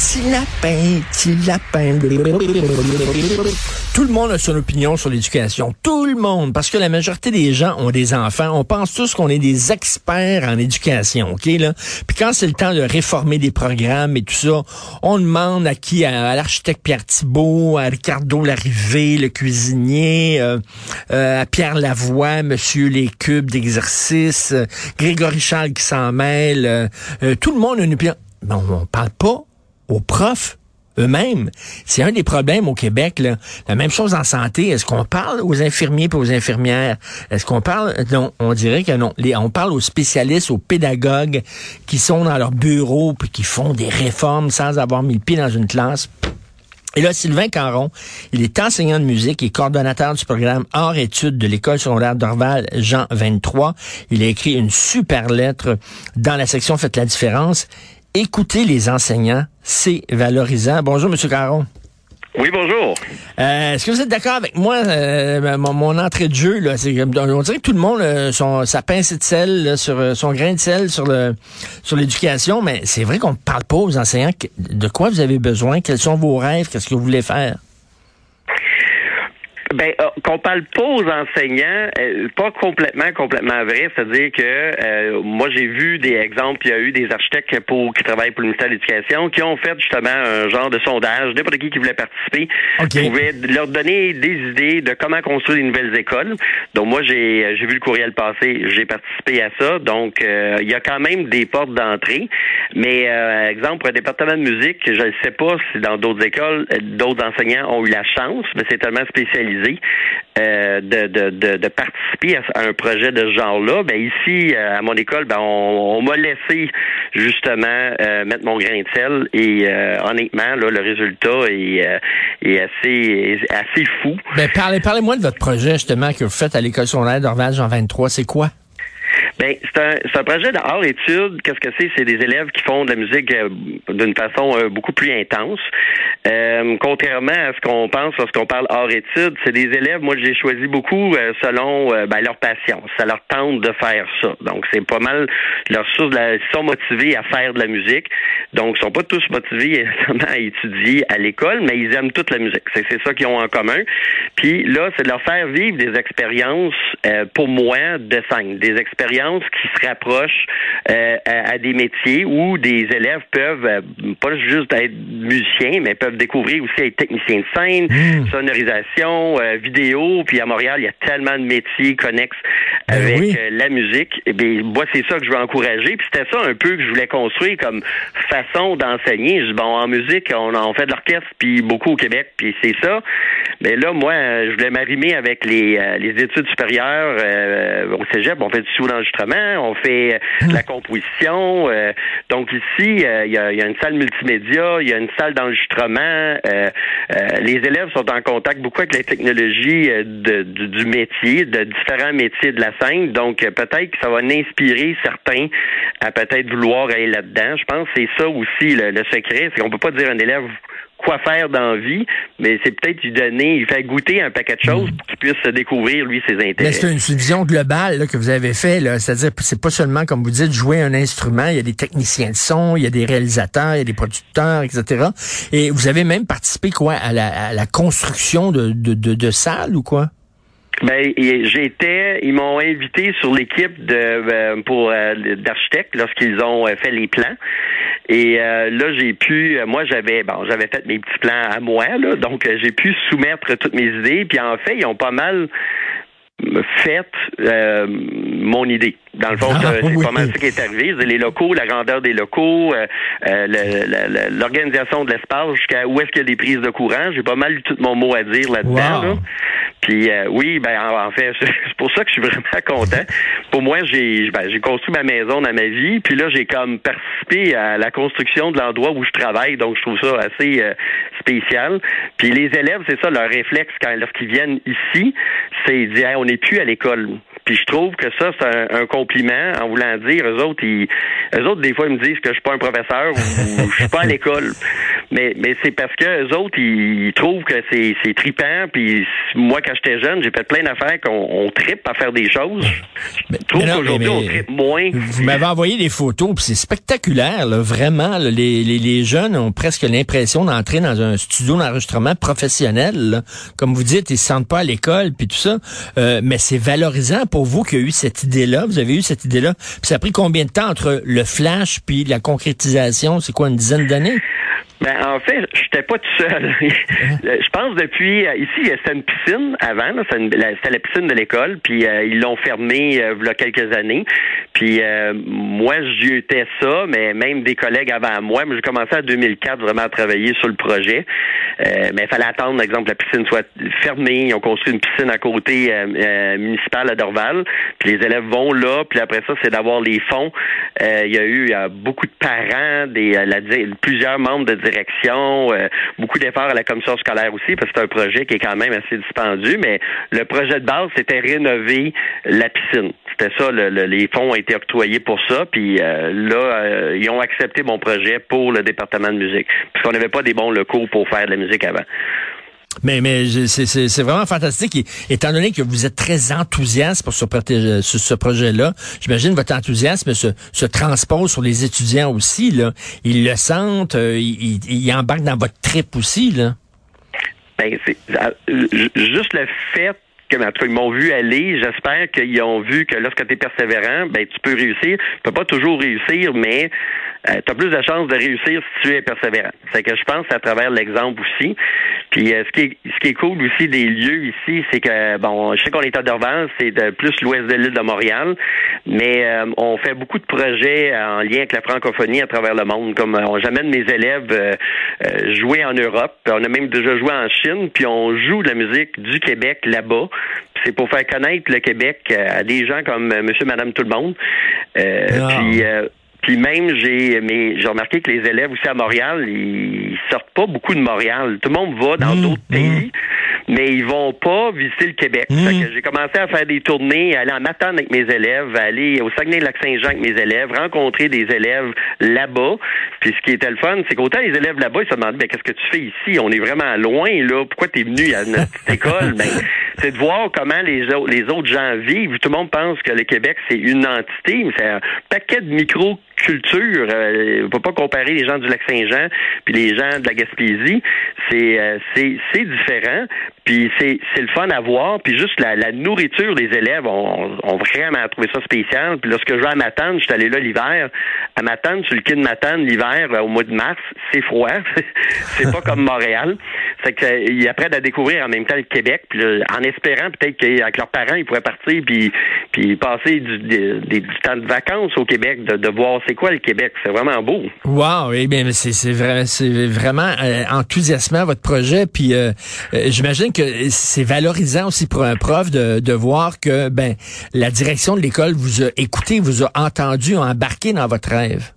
Petit lapin, petit lapin. Tout le monde a son opinion sur l'éducation. Tout le monde. Parce que la majorité des gens ont des enfants. On pense tous qu'on est des experts en éducation, OK, là? Puis quand c'est le temps de réformer des programmes et tout ça, on demande à qui? À, l'architecte Pierre Thibault, à Ricardo Larrivé, le cuisinier, euh, euh, à Pierre Lavoie, Monsieur les cubes d'exercice, euh, Grégory Charles qui s'en mêle. tout le monde a une opinion. Mais on parle pas aux profs eux-mêmes. C'est un des problèmes au Québec. Là. La même chose en santé. Est-ce qu'on parle aux infirmiers et aux infirmières? Est-ce qu'on parle... Non, on dirait que non. on parle aux spécialistes, aux pédagogues qui sont dans leur bureau puis qui font des réformes sans avoir mis le pied dans une classe. Et là, Sylvain Caron, il est enseignant de musique et coordonnateur du programme Hors études de l'École secondaire d'Orval, Jean 23. Il a écrit une super lettre dans la section Faites la différence écouter les enseignants, c'est valorisant. Bonjour, Monsieur Caron. Oui, bonjour. Euh, est-ce que vous êtes d'accord avec moi, euh, mon, entrée de jeu, là, c'est, on dirait que tout le monde, euh, son, sa pincée de sel, sur son grain de sel sur le sur l'éducation, mais c'est vrai qu'on ne parle pas aux enseignants de quoi vous avez besoin, quels sont vos rêves, qu'est-ce que vous voulez faire? Ben, euh, qu'on parle pas aux enseignants, euh, pas complètement, complètement vrai. C'est-à-dire que euh, moi, j'ai vu des exemples. Il y a eu des architectes pour qui travaillent pour le ministère de l'Éducation qui ont fait justement un genre de sondage. N'importe qui qui voulait participer pouvait leur donner des idées de comment construire des nouvelles écoles. Donc moi, j'ai j'ai vu le courriel passer. J'ai participé à ça. Donc il y a quand même des portes d'entrée. Mais exemple pour un département de musique, je ne sais pas si dans d'autres écoles, d'autres enseignants ont eu la chance, mais c'est tellement spécialisé euh, de, participer à, un projet de ce genre-là. Ben ici, euh, à mon école, ben on, m'a laissé justement euh, mettre mon grain de sel et honnêtement, là, le résultat est, est assez assez fou. Ben parlez, parlez-moi de votre projet justement que vous faites à l'école secondaire d'Orval en 23. C'est quoi? Ben, c'est un, un, projet d'art étude. Qu'est-ce que c'est? C'est des élèves qui font de la musique euh, d'une façon euh, beaucoup plus intense. Euh, contrairement à ce qu'on pense lorsqu'on parle art étude, c'est des élèves, moi j'ai choisi beaucoup selon ben, leur passion. Ça leur tente de faire ça. Donc c'est pas mal leur source. ils sont motivés à faire de la musique. Donc ils sont pas tous motivés à étudier à l'école, mais ils aiment toute la musique. C'est, c'est ça qu'ils ont en commun. Puis là, c'est de leur faire vivre des expériences pour moi de scène, des expériences qui se rapprochent euh, à, des métiers où des élèves peuvent euh, pas juste être musiciens, mais peuvent découvrir aussi être techniciens de scène, mmh. sonorisation, euh, vidéo. Puis à Montréal, il y a tellement de métiers connexes ben avec la musique. Et eh bien, moi, c'est ça que je veux encourager. Puis c'était ça un peu que je voulais construire comme façon d'enseigner. Bon, en musique, on, on fait de l'orchestre, puis beaucoup au Québec, puis c'est ça. Mais là, moi, je voulais m'arrimer avec les, les études supérieures au cégep. On fait du sous on fait euh, la composition. Euh, donc ici, euh, il y, a, une salle multimédia, il y a une salle d'enregistrement. les élèves sont en contact beaucoup avec les technologies du, métier, de différents métiers de la scène. Donc peut-être que ça va inspirer certains à peut-être vouloir aller là-dedans. Je pense que c'est ça aussi le, le secret, c'est qu'on peut pas dire un élève quoi faire dans la vie, mais c'est peut-être lui donner, lui faire goûter un paquet de choses pour qu'il puisse se découvrir, lui, ses intérêts. Mais c'est une vision globale que vous avez fait, c'est-à-dire c'est pas seulement, comme vous dites, jouer un instrument, il y a des techniciens de son, il y a des réalisateurs, il y a des producteurs, etc. Et vous avez même participé, quoi, à la, construction de, de, de salles ou quoi? Ben, j'étais, ils m'ont invité sur l'équipe de euh, pour euh, d'architectes lorsqu'ils ont euh, fait les plans. Et là, j'ai pu, moi, j'avais, bon, j'avais fait mes petits plans à moi, là, donc j'ai pu soumettre toutes mes idées. Puis en fait, ils ont pas mal fait mon idée. Dans le fond, ah, c'est pas mal ce qui est arrivé. Les locaux, la grandeur des locaux, l'organisation de l'espace, jusqu'à où est-ce qu'il y a des prises de courant. J'ai pas mal eu tout mon mot à dire là-dedans. Là. Puis euh, oui, ben en, fait, c'est pour ça que je suis vraiment content. Pour moi, j'ai ben, j'ai construit ma maison dans ma vie, puis là j'ai comme participé à la construction de l'endroit où je travaille, donc je trouve ça assez euh, spécial. Puis les élèves, c'est ça leur réflexe quand lorsqu'ils viennent ici, c'est dire on n'est plus à l'école. Puis je trouve que ça, c'est un, compliment en voulant dire, eux autres, ils, eux autres, des fois, ils me disent que je suis pas un professeur ou je suis pas à l'école. Mais, mais c'est parce que les autres, ils, trouvent que c'est, c'est trippant. Puis moi, quand j'étais jeune, j'ai fait plein d'affaires qu'on on trippe à faire des choses. Je trouve qu'aujourd'hui, on trippe moins. Vous m'avez envoyé des photos, puis c'est spectaculaire, là, vraiment. les, les, les, jeunes ont presque l'impression d'entrer dans un studio d'enregistrement professionnel. Comme vous dites, ils se sentent pas à l'école, puis tout ça. Euh, mais c'est valorisant pour vous qui a eu cette idée-là? Vous avez eu cette idée-là? Puis ça a pris combien de temps entre le flash puis la concrétisation? C'est quoi, une dizaine d'années? Ben, en fait, j'étais pas tout seul. je pense depuis euh, ici, c'était une piscine avant, c'était la piscine de l'école, puis euh, ils l'ont fermée euh, il y a quelques années. Puis moi, j'y étais ça, mais même des collègues avant moi. J'ai commencé en 2004 vraiment à travailler sur le projet. mais il fallait attendre, par exemple, la piscine soit fermée. Ils ont construit une piscine à côté municipale à Dorval. Puis les élèves vont là. Puis après ça, c'est d'avoir les fonds. Il y a eu beaucoup de parents, plusieurs membres de direction, euh, beaucoup d'efforts à la commission scolaire aussi, parce que c'est un projet qui est quand même assez dispendieux, mais le projet de base, c'était rénover la piscine. C'était ça, les fonds été octroyés pour ça, puis euh, là, euh, ils ont accepté mon projet pour le département de musique, puisqu'on n'avait pas des bons locaux pour faire de la musique avant. Mais, mais c'est vraiment fantastique. étant donné que vous êtes très enthousiaste pour ce, ce projet-là, j'imagine votre enthousiasme se, se, transpose sur les étudiants aussi. Là. Ils le sentent, euh, ils, ils, embarquent dans votre trip aussi. Là. Ben, juste le fait que, en tout ils m'ont vu aller. J'espère qu'ils ont vu que lorsque tu es persévérant, ben, tu peux réussir. Tu peux pas toujours réussir, mais euh, tu as plus de chances de réussir si tu es persévérant. C'est que je pense à travers l'exemple aussi. Puis euh, ce qui est ce qui est cool aussi des lieux ici, c'est que bon, je sais qu'on est à Dorval, c'est de plus l'ouest de l'île de Montréal, mais euh, on fait beaucoup de projets en lien avec la francophonie à travers le monde. Comme j'amène mes élèves jouer en Europe, on a même déjà joué en Chine, puis on joue de la musique du Québec là-bas. C'est pour faire connaître le Québec à des gens comme Monsieur, Madame, tout le monde. Ah. Puis puis même, j'ai mais j'ai remarqué que les élèves aussi à Montréal, ils sortent pas beaucoup de Montréal. Tout le monde va dans mmh, d'autres pays, mmh. mais ils vont pas visiter le Québec. Mmh. j'ai commencé à faire des tournées, aller en matin avec mes élèves, aller au Saguenay-Lac-Saint-Jean avec mes élèves, rencontrer des élèves là-bas. Puis ce qui était le fun, c'est qu'autant les élèves là-bas, ils se demandaient, ben, qu'est-ce que tu fais ici? On est vraiment loin, là. Pourquoi tu es venu à notre école? Ben, c'est de voir comment les, les autres gens vivent. Tout le monde pense que le Québec, c'est une entité, mais c'est un paquet de micro culture. Euh, on peut pas comparer les gens du lac Saint-Jean puis les gens de la Gaspésie. C'est euh, c'est différent. Puis c'est c'est le fun à voir. Puis juste la, nourriture, les élèves ont, ont, vraiment trouvé ça spécial. Puis lorsque je vais à Matane, je suis allé là l'hiver. À Matane, sur le quai de Matane, l'hiver, euh, au mois de mars, c'est froid. c'est pas comme Montréal. C'est qu'ils apprennent à découvrir en même temps le Québec. Puis en espérant peut-être qu'avec leurs parents, ils pourraient partir puis puis passer du, temps de vacances au Québec, de, voir c'est quoi le Québec. C'est vraiment beau. Wow, eh bien, c'est c'est vrai, c'est vraiment euh, enthousiasmant votre projet. Puis euh, euh, j'imagine que c'est valorisant aussi pour un prof de, de voir que ben la direction de l'école vous a écouté, vous a entendu, a embarqué dans votre rêve.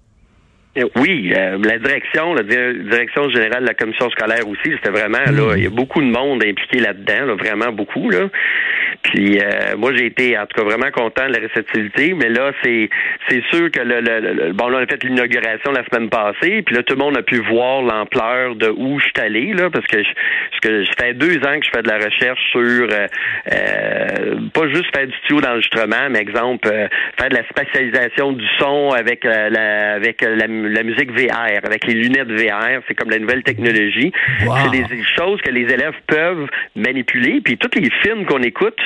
Oui, la direction, la direction générale de la commission scolaire aussi, c'était vraiment là, hmm. il y a beaucoup de monde impliqué là-dedans, vraiment beaucoup là. Puis euh, moi, j'ai été en tout cas vraiment content de la réceptivité, mais là, c'est c'est sûr que le, le, bon là, on a fait l'inauguration la semaine passée, puis là, tout le monde a pu voir l'ampleur de où je suis allé, là, parce que je, parce que ça fait deux ans que je fais de la recherche sur euh, euh pas juste faire du studio d'enregistrement, mais exemple, euh, faire de la spatialisation du son avec la avec la, musique VR, avec les lunettes VR, c'est comme la nouvelle technologie. C'est des choses que les élèves peuvent manipuler, puis tous les films qu'on écoute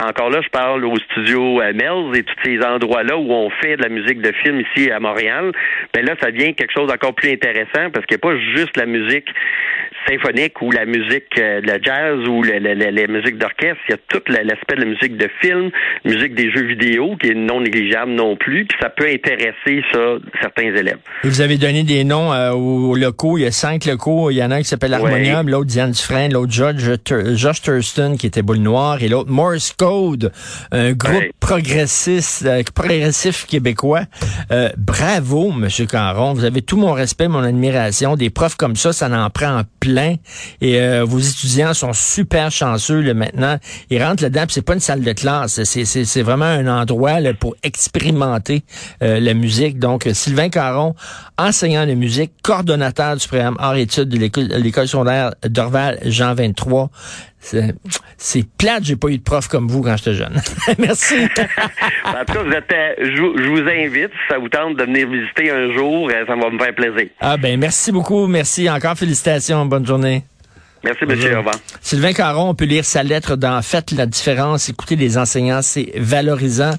encore là, je parle au studio Melz et tous ces endroits-là où on fait de la musique de film ici à Montréal. Mais là, ça devient quelque chose d'encore plus intéressant parce qu'il n'y a pas juste la musique symphonique ou la musique euh, de la jazz ou la, musique d'orchestre. Il y a tout l'aspect de la musique de film, musique des jeux vidéo qui est non négligeable non plus. Puis ça peut intéresser ça certains élèves. vous avez donné des noms euh, aux locaux. Il y a cinq locaux. Il y en a un qui s'appelle Harmonium, l'autre Diane Dufresne, l'autre George, George Thurston qui était Boule Noire et l'autre Morse Code Un groupe progressiste, euh, progressif québécois. Euh, bravo, Monsieur Caron. Vous avez tout mon respect, mon admiration. Des profs comme ça, ça en prend en plein. Et euh, vos étudiants sont super chanceux là, maintenant. Ils rentrent là-dedans, c'est pas une salle de classe. C'est vraiment un endroit là, pour expérimenter la musique. Donc, Sylvain Caron, enseignant de musique, coordonnateur du programme Art-Études de l'école secondaire Dorval Jean 23. C'est plate, j'ai pas eu de prof comme vous quand j'étais jeune. Merci. en tout cas, vous êtes, euh, je, vous invite, si ça vous tente de venir visiter un jour, euh, ça va me faire plaisir. Ah ben merci beaucoup, merci encore, félicitations, bonne journée. Merci, monsieur. Au revoir. Sylvain Caron, on peut lire sa lettre dans Faites la différence. Écoutez les enseignants, c'est valorisant.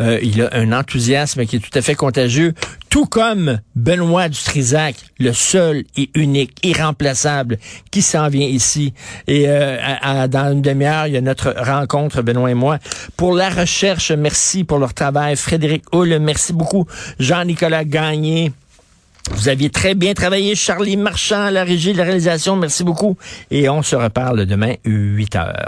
Euh, il a un enthousiasme qui est tout à fait contagieux. Tout comme Benoît Dutrisac, le seul et unique, irremplaçable, qui s'en vient ici. Et euh, dans une demi-heure, il y a notre rencontre, Benoît et moi. Pour la recherche, merci pour leur travail. Frédéric Hull, merci beaucoup. Jean-Nicolas Gagné. Vous aviez très bien travaillé, Charlie Marchand, à la régie de la réalisation. Merci beaucoup. Et on se reparle demain, 8 heures.